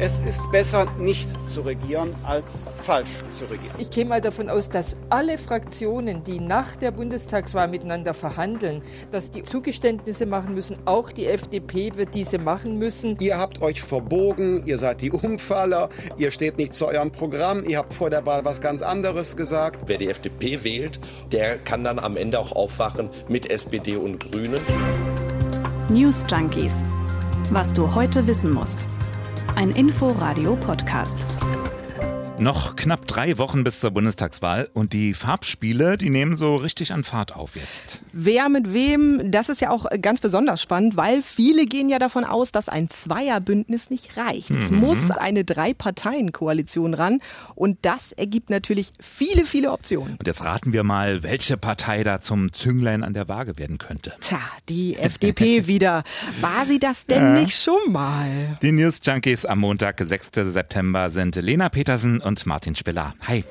Es ist besser, nicht zu regieren, als falsch zu regieren. Ich gehe mal davon aus, dass alle Fraktionen, die nach der Bundestagswahl miteinander verhandeln, dass die Zugeständnisse machen müssen. Auch die FDP wird diese machen müssen. Ihr habt euch verbogen, ihr seid die Umfaller, ihr steht nicht zu eurem Programm, ihr habt vor der Wahl was ganz anderes gesagt. Wer die FDP wählt, der kann dann am Ende auch aufwachen mit SPD und Grünen. News Junkies. Was du heute wissen musst. Ein Info-Radio-Podcast. Noch knapp drei Wochen bis zur Bundestagswahl und die Farbspiele, die nehmen so richtig an Fahrt auf jetzt. Wer mit wem, das ist ja auch ganz besonders spannend, weil viele gehen ja davon aus, dass ein Zweierbündnis nicht reicht. Mhm. Es muss eine Drei-Parteien-Koalition ran und das ergibt natürlich viele, viele Optionen. Und jetzt raten wir mal, welche Partei da zum Zünglein an der Waage werden könnte. Tja, die FDP wieder. War sie das denn ja. nicht schon mal? Die News Junkies am Montag, 6. September sind Lena Petersen und Martin Spiller. Hi.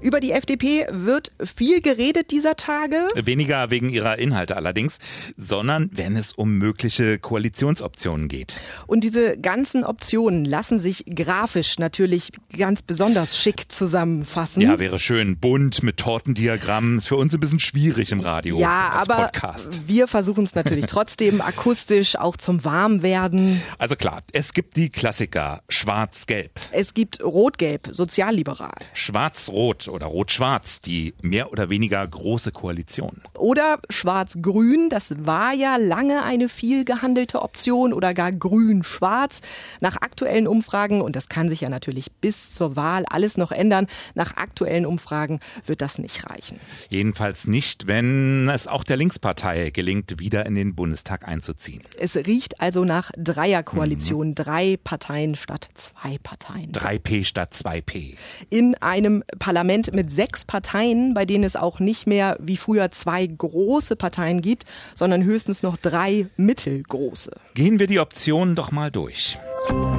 Über die FDP wird viel geredet dieser Tage. Weniger wegen ihrer Inhalte allerdings, sondern wenn es um mögliche Koalitionsoptionen geht. Und diese ganzen Optionen lassen sich grafisch natürlich ganz besonders schick zusammenfassen. Ja, wäre schön. Bunt mit Tortendiagrammen. Ist für uns ein bisschen schwierig im Radio. Ja, aber Podcast. wir versuchen es natürlich trotzdem akustisch auch zum Warmwerden. Also klar, es gibt die Klassiker. Schwarz-Gelb. Es gibt Rot-Gelb, sozialliberal. Schwarz-Rot oder Rot-Schwarz, die mehr oder weniger große Koalition. Oder Schwarz-Grün, das war ja lange eine viel gehandelte Option oder gar Grün-Schwarz. Nach aktuellen Umfragen, und das kann sich ja natürlich bis zur Wahl alles noch ändern, nach aktuellen Umfragen wird das nicht reichen. Jedenfalls nicht, wenn es auch der Linkspartei gelingt, wieder in den Bundestag einzuziehen. Es riecht also nach Dreierkoalition, mhm. drei Parteien statt zwei Parteien. 3P statt 2P. In einem Parlament Parlament mit sechs Parteien, bei denen es auch nicht mehr wie früher zwei große Parteien gibt, sondern höchstens noch drei mittelgroße. Gehen wir die Optionen doch mal durch.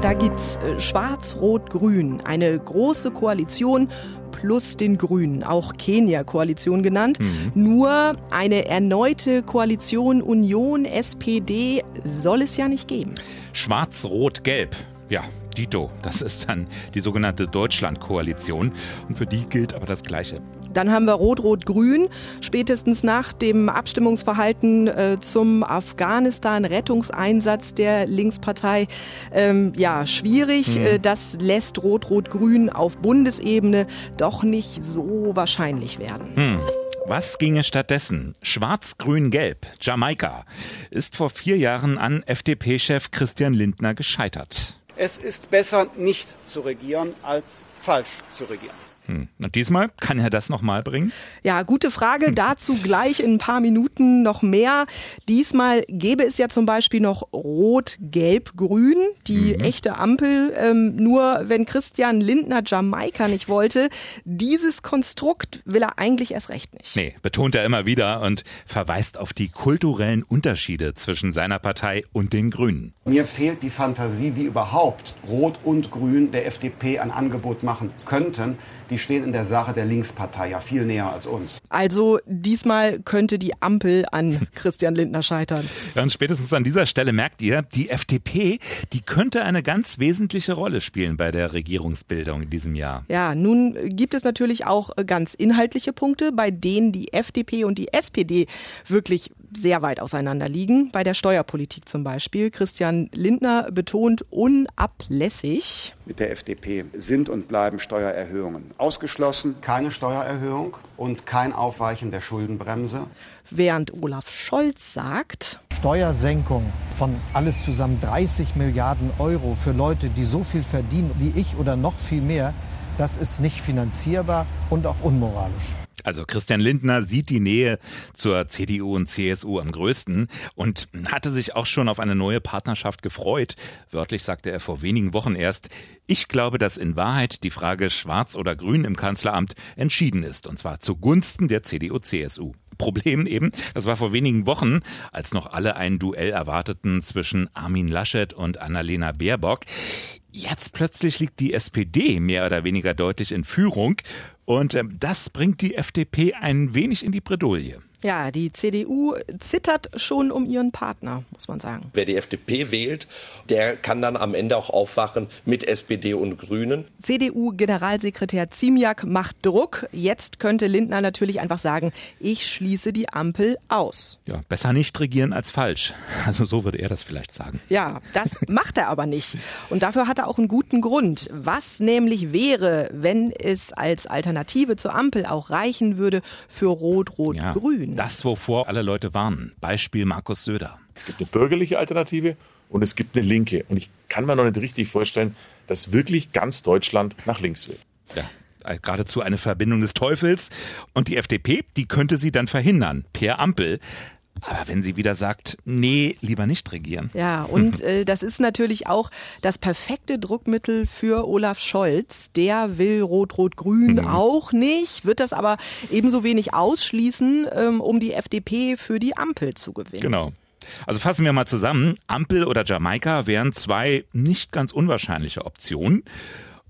Da gibt's äh, Schwarz-Rot-Grün, eine große Koalition plus den Grünen, auch Kenia-Koalition genannt. Mhm. Nur eine erneute Koalition Union-SPD soll es ja nicht geben. Schwarz-Rot-Gelb. Ja, Dito. Das ist dann die sogenannte Deutschland-Koalition. Und für die gilt aber das Gleiche. Dann haben wir Rot-Rot-Grün. Spätestens nach dem Abstimmungsverhalten äh, zum Afghanistan-Rettungseinsatz der Linkspartei, ähm, ja, schwierig. Hm. Äh, das lässt Rot-Rot-Grün auf Bundesebene doch nicht so wahrscheinlich werden. Hm. Was ginge stattdessen? Schwarz-Grün-Gelb, Jamaika, ist vor vier Jahren an FDP-Chef Christian Lindner gescheitert. Es ist besser, nicht zu regieren, als falsch zu regieren. Hm. Und diesmal kann er das nochmal bringen? Ja, gute Frage. Dazu gleich in ein paar Minuten noch mehr. Diesmal gäbe es ja zum Beispiel noch Rot, Gelb, Grün, die mhm. echte Ampel. Ähm, nur wenn Christian Lindner Jamaika nicht wollte, dieses Konstrukt will er eigentlich erst recht nicht. Nee, betont er immer wieder und verweist auf die kulturellen Unterschiede zwischen seiner Partei und den Grünen. Mir fehlt die Fantasie, wie überhaupt Rot und Grün der FDP ein Angebot machen könnten. Die die stehen in der Sache der Linkspartei ja viel näher als uns. Also diesmal könnte die Ampel an Christian Lindner scheitern. Ja, und spätestens an dieser Stelle merkt ihr, die FDP, die könnte eine ganz wesentliche Rolle spielen bei der Regierungsbildung in diesem Jahr. Ja, nun gibt es natürlich auch ganz inhaltliche Punkte, bei denen die FDP und die SPD wirklich sehr weit auseinander liegen. Bei der Steuerpolitik zum Beispiel. Christian Lindner betont unablässig. Mit der FDP sind und bleiben Steuererhöhungen ausgeschlossen. Keine Steuererhöhung und kein Aufweichen der Schuldenbremse. Während Olaf Scholz sagt, Steuersenkung von alles zusammen 30 Milliarden Euro für Leute, die so viel verdienen wie ich oder noch viel mehr, das ist nicht finanzierbar und auch unmoralisch. Also Christian Lindner sieht die Nähe zur CDU und CSU am größten und hatte sich auch schon auf eine neue Partnerschaft gefreut. Wörtlich sagte er vor wenigen Wochen erst, ich glaube, dass in Wahrheit die Frage Schwarz oder Grün im Kanzleramt entschieden ist, und zwar zugunsten der CDU-CSU. Problem eben, das war vor wenigen Wochen, als noch alle ein Duell erwarteten zwischen Armin Laschet und Annalena Baerbock. Jetzt plötzlich liegt die SPD mehr oder weniger deutlich in Führung und äh, das bringt die FDP ein wenig in die Bredouille. Ja, die CDU zittert schon um ihren Partner, muss man sagen. Wer die FDP wählt, der kann dann am Ende auch aufwachen mit SPD und Grünen. CDU-Generalsekretär Ziemiak macht Druck. Jetzt könnte Lindner natürlich einfach sagen, ich schließe die Ampel aus. Ja, besser nicht regieren als falsch. Also so würde er das vielleicht sagen. Ja, das macht er aber nicht. Und dafür hat er auch einen guten Grund. Was nämlich wäre, wenn es als Alternative zur Ampel auch reichen würde für Rot-Rot-Grün? Ja, das, wovor alle Leute warnen. Beispiel Markus Söder. Es gibt eine bürgerliche Alternative und es gibt eine linke. Und ich kann mir noch nicht richtig vorstellen, dass wirklich ganz Deutschland nach links will. Ja, geradezu eine Verbindung des Teufels. Und die FDP, die könnte sie dann verhindern, per Ampel. Aber wenn sie wieder sagt, nee, lieber nicht regieren. Ja, und äh, das ist natürlich auch das perfekte Druckmittel für Olaf Scholz. Der will Rot-Rot-Grün mhm. auch nicht, wird das aber ebenso wenig ausschließen, ähm, um die FDP für die Ampel zu gewinnen. Genau. Also fassen wir mal zusammen. Ampel oder Jamaika wären zwei nicht ganz unwahrscheinliche Optionen.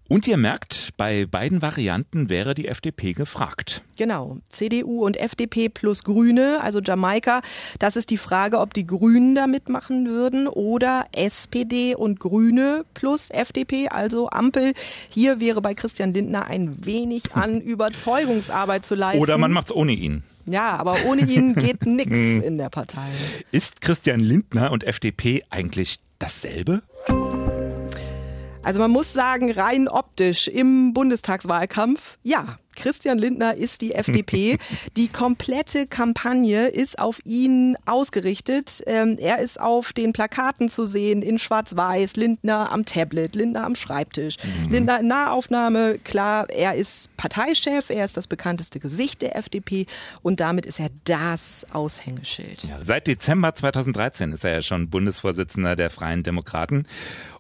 Und ihr merkt, bei beiden Varianten wäre die FDP gefragt. Genau. CDU und FDP plus Grüne, also Jamaika. Das ist die Frage, ob die Grünen da mitmachen würden oder SPD und Grüne plus FDP, also Ampel. Hier wäre bei Christian Lindner ein wenig an Überzeugungsarbeit zu leisten. Oder man macht's ohne ihn. Ja, aber ohne ihn geht nichts in der Partei. Ist Christian Lindner und FDP eigentlich dasselbe? Also man muss sagen, rein optisch im Bundestagswahlkampf, ja, Christian Lindner ist die FDP. Die komplette Kampagne ist auf ihn ausgerichtet. Ähm, er ist auf den Plakaten zu sehen in Schwarz-Weiß, Lindner am Tablet, Lindner am Schreibtisch, mhm. Lindner in Nahaufnahme. Klar, er ist Parteichef, er ist das bekannteste Gesicht der FDP und damit ist er das Aushängeschild. Ja, seit Dezember 2013 ist er ja schon Bundesvorsitzender der Freien Demokraten.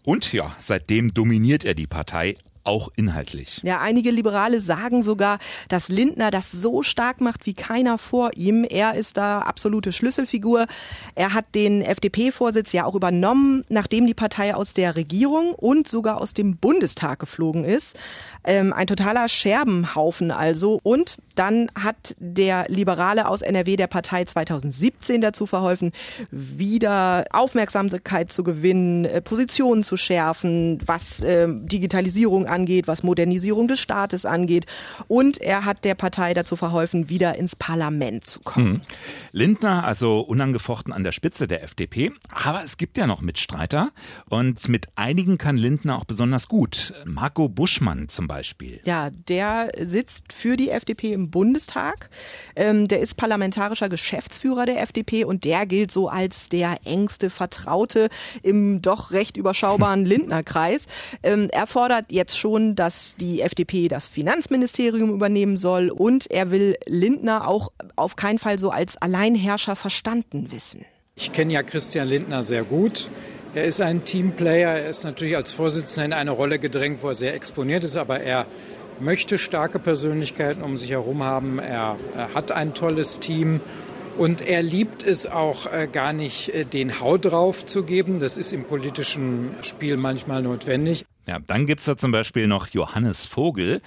Und ja, seitdem dominiert er die Partei auch inhaltlich. Ja, einige Liberale sagen sogar, dass Lindner das so stark macht wie keiner vor ihm. Er ist da absolute Schlüsselfigur. Er hat den FDP-Vorsitz ja auch übernommen, nachdem die Partei aus der Regierung und sogar aus dem Bundestag geflogen ist. Ähm, ein totaler Scherbenhaufen also. Und dann hat der Liberale aus NRW der Partei 2017 dazu verholfen, wieder Aufmerksamkeit zu gewinnen, äh, Positionen zu schärfen, was äh, Digitalisierung angeht, was Modernisierung des Staates angeht. Und er hat der Partei dazu verholfen, wieder ins Parlament zu kommen. Hm. Lindner also unangefochten an der Spitze der FDP. Aber es gibt ja noch Mitstreiter. Und mit einigen kann Lindner auch besonders gut. Marco Buschmann zum Beispiel. Ja, der sitzt für die FDP im Bundestag. Ähm, der ist parlamentarischer Geschäftsführer der FDP und der gilt so als der engste Vertraute im doch recht überschaubaren Lindner-Kreis. Ähm, er fordert jetzt schon, dass die FDP das Finanzministerium übernehmen soll und er will Lindner auch auf keinen Fall so als Alleinherrscher verstanden wissen. Ich kenne ja Christian Lindner sehr gut. Er ist ein Teamplayer. Er ist natürlich als Vorsitzender in eine Rolle gedrängt, wo er sehr exponiert ist, aber er möchte starke Persönlichkeiten um sich herum haben. Er, er hat ein tolles Team. Und er liebt es auch äh, gar nicht, äh, den Hau drauf zu geben. Das ist im politischen Spiel manchmal notwendig. Ja, dann gibt's da zum Beispiel noch Johannes Vogel.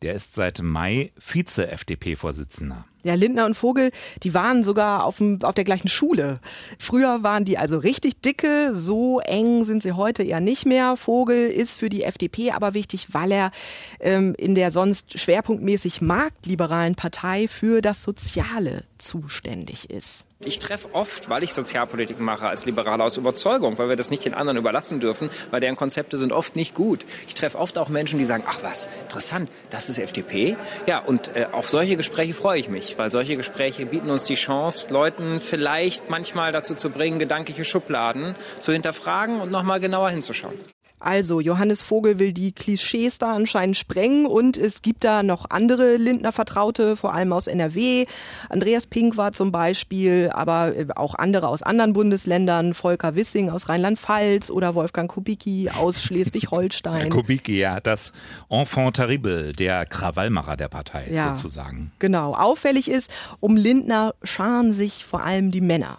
Der ist seit Mai Vize-FDP-Vorsitzender. Ja, Lindner und Vogel, die waren sogar auf, dem, auf der gleichen Schule. Früher waren die also richtig dicke, so eng sind sie heute eher nicht mehr. Vogel ist für die FDP aber wichtig, weil er ähm, in der sonst schwerpunktmäßig marktliberalen Partei für das Soziale zuständig ist. Ich treffe oft, weil ich Sozialpolitik mache, als Liberaler aus Überzeugung, weil wir das nicht den anderen überlassen dürfen, weil deren Konzepte sind oft nicht gut. Ich treffe oft auch Menschen, die sagen, ach was, interessant, das ist FDP. Ja, und äh, auf solche Gespräche freue ich mich weil solche Gespräche bieten uns die Chance, Leuten vielleicht manchmal dazu zu bringen, gedankliche Schubladen zu hinterfragen und nochmal genauer hinzuschauen. Also, Johannes Vogel will die Klischees da anscheinend sprengen und es gibt da noch andere Lindner Vertraute, vor allem aus NRW. Andreas Pink war zum Beispiel, aber äh, auch andere aus anderen Bundesländern, Volker Wissing aus Rheinland-Pfalz oder Wolfgang Kubicki aus Schleswig-Holstein. Kubicki, ja, das Enfant terrible, der Krawallmacher der Partei ja, sozusagen. Genau. Auffällig ist, um Lindner scharen sich vor allem die Männer.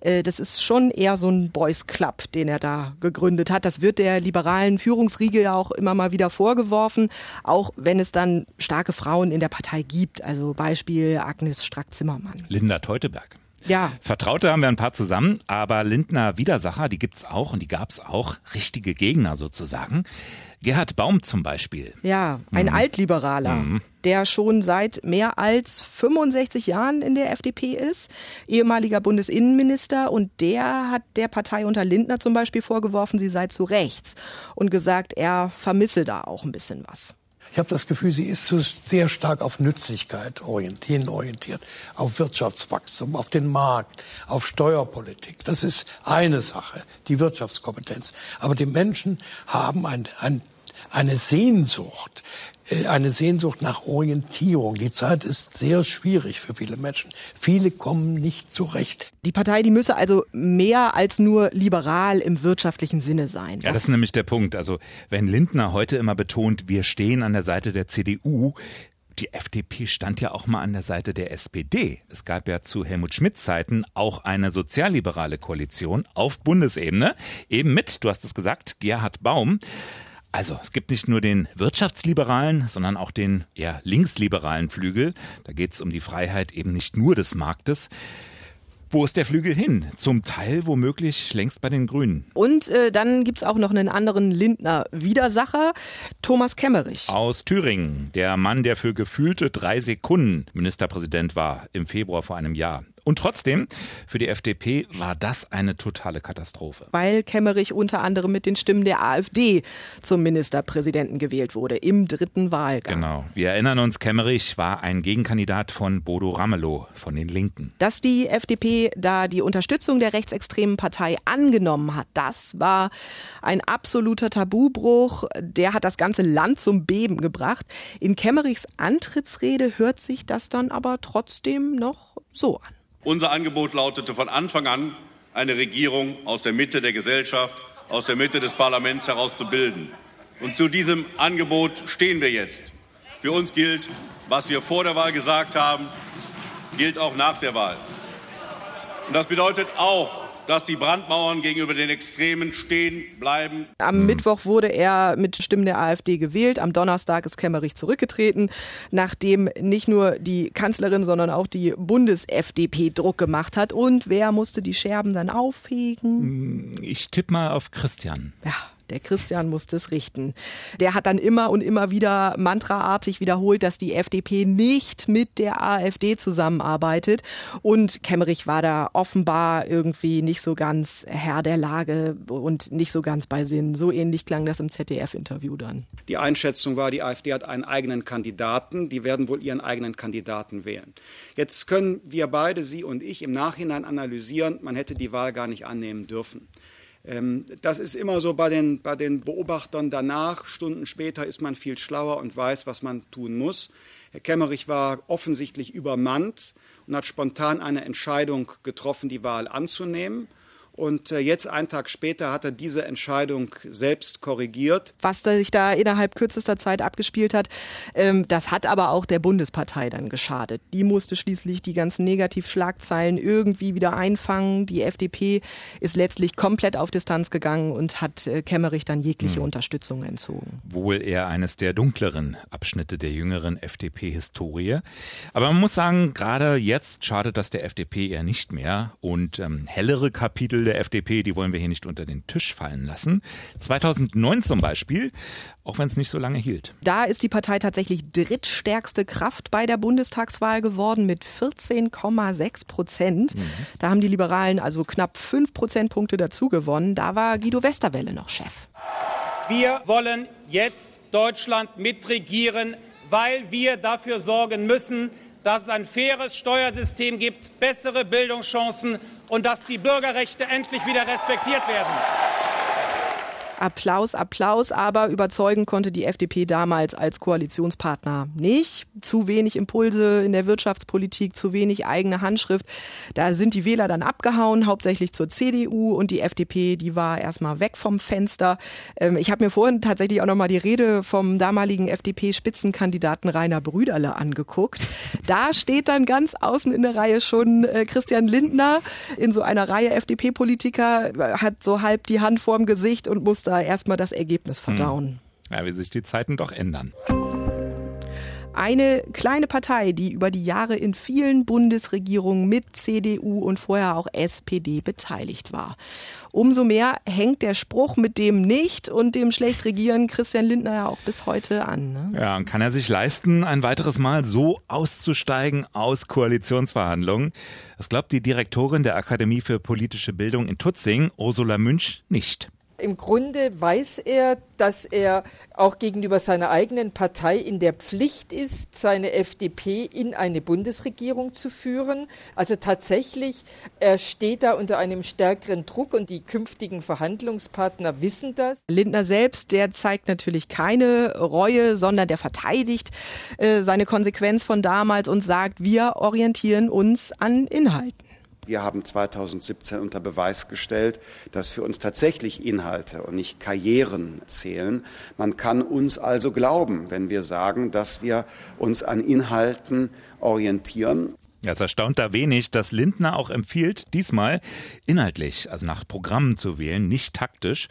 Äh, das ist schon eher so ein Boys Club, den er da gegründet hat. Das wird der lieber liberalen Führungsriege ja auch immer mal wieder vorgeworfen, auch wenn es dann starke Frauen in der Partei gibt. Also Beispiel Agnes Strack-Zimmermann. Linda Teuteberg. Ja. Vertraute haben wir ein paar zusammen, aber Lindner Widersacher, die gibt's auch und die gab's auch, richtige Gegner sozusagen. Gerhard Baum zum Beispiel. Ja, ein mhm. Altliberaler, mhm. der schon seit mehr als 65 Jahren in der FDP ist, ehemaliger Bundesinnenminister und der hat der Partei unter Lindner zum Beispiel vorgeworfen, sie sei zu rechts und gesagt, er vermisse da auch ein bisschen was. Ich habe das Gefühl, sie ist so sehr stark auf Nützlichkeit orientiert, auf Wirtschaftswachstum, auf den Markt, auf Steuerpolitik. Das ist eine Sache, die Wirtschaftskompetenz. Aber die Menschen haben ein, ein, eine Sehnsucht äh, eine Sehnsucht nach Orientierung. Die Zeit ist sehr schwierig für viele Menschen. Viele kommen nicht zurecht. Die Partei, die müsse also mehr als nur liberal im wirtschaftlichen Sinne sein. Ja, das ist nämlich der Punkt. Also wenn Lindner heute immer betont, wir stehen an der Seite der CDU, die FDP stand ja auch mal an der Seite der SPD. Es gab ja zu Helmut Schmidts Zeiten auch eine sozialliberale Koalition auf Bundesebene, eben mit, du hast es gesagt, Gerhard Baum. Also, es gibt nicht nur den wirtschaftsliberalen, sondern auch den eher linksliberalen Flügel. Da geht es um die Freiheit eben nicht nur des Marktes. Wo ist der Flügel hin? Zum Teil womöglich längst bei den Grünen. Und äh, dann gibt's auch noch einen anderen Lindner-Widersacher, Thomas Kemmerich. Aus Thüringen, der Mann, der für gefühlte drei Sekunden Ministerpräsident war im Februar vor einem Jahr. Und trotzdem, für die FDP war das eine totale Katastrophe. Weil Kemmerich unter anderem mit den Stimmen der AfD zum Ministerpräsidenten gewählt wurde im dritten Wahlgang. Genau. Wir erinnern uns, Kemmerich war ein Gegenkandidat von Bodo Ramelow von den Linken. Dass die FDP da die Unterstützung der rechtsextremen Partei angenommen hat, das war ein absoluter Tabubruch. Der hat das ganze Land zum Beben gebracht. In Kemmerichs Antrittsrede hört sich das dann aber trotzdem noch so an. Unser Angebot lautete von Anfang an, eine Regierung aus der Mitte der Gesellschaft, aus der Mitte des Parlaments heraus zu bilden. Und zu diesem Angebot stehen wir jetzt. Für uns gilt, was wir vor der Wahl gesagt haben, gilt auch nach der Wahl. Und das bedeutet auch, dass die Brandmauern gegenüber den Extremen stehen bleiben. Am Mittwoch wurde er mit Stimmen der AfD gewählt. Am Donnerstag ist Kemmerich zurückgetreten, nachdem nicht nur die Kanzlerin, sondern auch die Bundes-FDP Druck gemacht hat. Und wer musste die Scherben dann aufhegen? Ich tippe mal auf Christian. Ja. Der Christian musste es richten. Der hat dann immer und immer wieder mantraartig wiederholt, dass die FDP nicht mit der AfD zusammenarbeitet. Und Kemmerich war da offenbar irgendwie nicht so ganz Herr der Lage und nicht so ganz bei Sinn. So ähnlich klang das im ZDF-Interview dann. Die Einschätzung war, die AfD hat einen eigenen Kandidaten. Die werden wohl ihren eigenen Kandidaten wählen. Jetzt können wir beide, Sie und ich, im Nachhinein analysieren, man hätte die Wahl gar nicht annehmen dürfen. Ähm, das ist immer so bei den, bei den Beobachtern danach. Stunden später ist man viel schlauer und weiß, was man tun muss. Herr Kemmerich war offensichtlich übermannt und hat spontan eine Entscheidung getroffen, die Wahl anzunehmen. Und äh, jetzt, einen Tag später, hat er diese Entscheidung selbst korrigiert. Was sich da innerhalb kürzester Zeit abgespielt hat, ähm, das hat aber auch der Bundespartei dann geschadet. Die musste schließlich die ganzen Negativschlagzeilen irgendwie wieder einfangen. Die FDP ist letztlich komplett auf Distanz gegangen und hat äh, Kemmerich dann jegliche hm. Unterstützung entzogen. Wohl eher eines der dunkleren Abschnitte der jüngeren FDP-Historie. Aber man muss sagen, gerade jetzt schadet das der FDP eher nicht mehr. Und ähm, hellere Kapitel der FDP, die wollen wir hier nicht unter den Tisch fallen lassen. 2009 zum Beispiel, auch wenn es nicht so lange hielt. Da ist die Partei tatsächlich drittstärkste Kraft bei der Bundestagswahl geworden mit 14,6 Prozent. Mhm. Da haben die Liberalen also knapp fünf Prozentpunkte dazu gewonnen. Da war Guido Westerwelle noch Chef. Wir wollen jetzt Deutschland mitregieren, weil wir dafür sorgen müssen, dass es ein faires Steuersystem gibt, bessere Bildungschancen und dass die Bürgerrechte endlich wieder respektiert werden. Applaus, Applaus, aber überzeugen konnte die FDP damals als Koalitionspartner nicht. Zu wenig Impulse in der Wirtschaftspolitik, zu wenig eigene Handschrift. Da sind die Wähler dann abgehauen, hauptsächlich zur CDU und die FDP, die war erstmal weg vom Fenster. Ähm, ich habe mir vorhin tatsächlich auch nochmal die Rede vom damaligen FDP-Spitzenkandidaten Rainer Brüderle angeguckt. Da steht dann ganz außen in der Reihe schon äh, Christian Lindner in so einer Reihe FDP-Politiker, hat so halb die Hand vorm Gesicht und muss da erstmal das Ergebnis verdauen. Hm. Ja, wie sich die Zeiten doch ändern. Eine kleine Partei, die über die Jahre in vielen Bundesregierungen mit CDU und vorher auch SPD beteiligt war. Umso mehr hängt der Spruch mit dem nicht und dem schlecht regieren Christian Lindner ja auch bis heute an. Ne? Ja, und kann er sich leisten, ein weiteres Mal so auszusteigen aus Koalitionsverhandlungen? Das glaubt die Direktorin der Akademie für politische Bildung in Tutzing, Ursula Münch, nicht. Im Grunde weiß er, dass er auch gegenüber seiner eigenen Partei in der Pflicht ist, seine FDP in eine Bundesregierung zu führen. Also tatsächlich, er steht da unter einem stärkeren Druck und die künftigen Verhandlungspartner wissen das. Lindner selbst, der zeigt natürlich keine Reue, sondern der verteidigt äh, seine Konsequenz von damals und sagt, wir orientieren uns an Inhalten. Wir haben 2017 unter Beweis gestellt, dass für uns tatsächlich Inhalte und nicht Karrieren zählen. Man kann uns also glauben, wenn wir sagen, dass wir uns an Inhalten orientieren. Ja, es erstaunt da wenig, dass Lindner auch empfiehlt, diesmal inhaltlich, also nach Programmen zu wählen, nicht taktisch.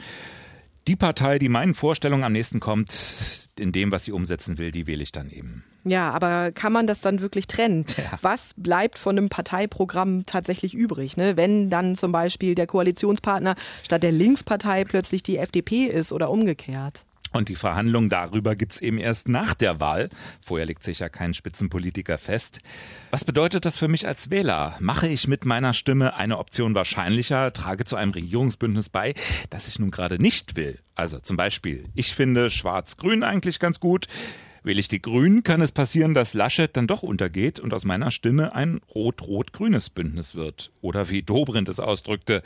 Die Partei, die meinen Vorstellungen am nächsten kommt, in dem, was sie umsetzen will, die wähle ich dann eben. Ja, aber kann man das dann wirklich trennen? Ja. Was bleibt von einem Parteiprogramm tatsächlich übrig? Ne? Wenn dann zum Beispiel der Koalitionspartner statt der Linkspartei plötzlich die FDP ist oder umgekehrt? Und die Verhandlungen darüber gibt's eben erst nach der Wahl. Vorher legt sich ja kein Spitzenpolitiker fest. Was bedeutet das für mich als Wähler? Mache ich mit meiner Stimme eine Option wahrscheinlicher, trage zu einem Regierungsbündnis bei, das ich nun gerade nicht will? Also zum Beispiel, ich finde Schwarz-Grün eigentlich ganz gut. Wähle ich die Grünen, kann es passieren, dass Laschet dann doch untergeht und aus meiner Stimme ein rot-rot-grünes Bündnis wird. Oder wie Dobrindt es ausdrückte,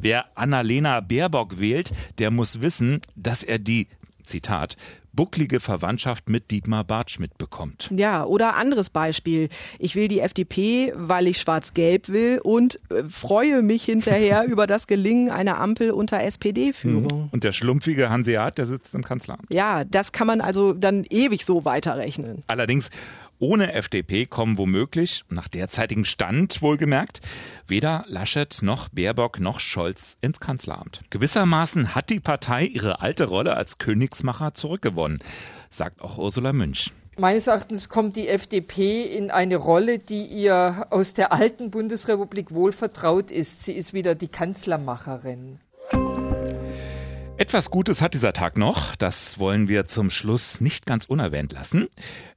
wer Annalena Baerbock wählt, der muss wissen, dass er die Zitat, bucklige Verwandtschaft mit Dietmar Bartsch mitbekommt. Ja, oder anderes Beispiel. Ich will die FDP, weil ich schwarz-gelb will und äh, freue mich hinterher über das Gelingen einer Ampel unter SPD-Führung. Mhm. Und der schlumpfige Hanseat, der sitzt im Kanzleramt. Ja, das kann man also dann ewig so weiterrechnen. Allerdings ohne FDP kommen womöglich, nach derzeitigem Stand wohlgemerkt, weder Laschet noch Baerbock noch Scholz ins Kanzleramt. Gewissermaßen hat die Partei ihre alte Rolle als Königsmacher zurückgewonnen, sagt auch Ursula Münch. Meines Erachtens kommt die FDP in eine Rolle, die ihr aus der alten Bundesrepublik wohl vertraut ist. Sie ist wieder die Kanzlermacherin. Etwas Gutes hat dieser Tag noch, das wollen wir zum Schluss nicht ganz unerwähnt lassen.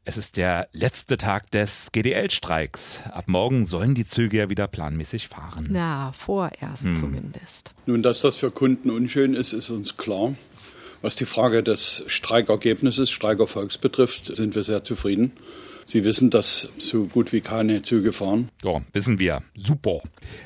Es ist der letzte Tag des GDL-Streiks. Ab morgen sollen die Züge ja wieder planmäßig fahren. Na, vorerst hm. zumindest. Nun, dass das für Kunden unschön ist, ist uns klar. Was die Frage des Streikergebnisses, Streikerfolgs betrifft, sind wir sehr zufrieden. Sie wissen, dass so gut wie keine Züge fahren. Ja, wissen wir. Super.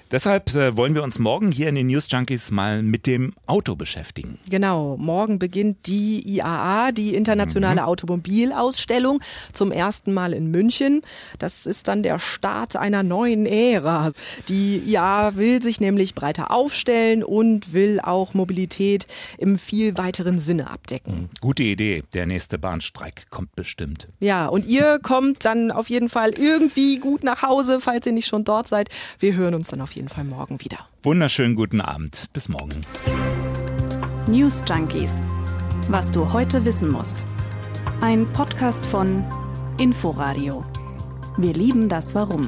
Deshalb äh, wollen wir uns morgen hier in den News Junkies mal mit dem Auto beschäftigen. Genau. Morgen beginnt die IAA, die internationale mhm. Automobilausstellung, zum ersten Mal in München. Das ist dann der Start einer neuen Ära. Die IAA will sich nämlich breiter aufstellen und will auch Mobilität im viel weiteren Sinne abdecken. Mhm. Gute Idee. Der nächste Bahnstreik kommt bestimmt. Ja, und ihr kommt kommt dann auf jeden Fall irgendwie gut nach Hause, falls ihr nicht schon dort seid. Wir hören uns dann auf jeden Fall morgen wieder. Wunderschönen guten Abend. Bis morgen. News Junkies. Was du heute wissen musst. Ein Podcast von Inforadio. Wir lieben das Warum.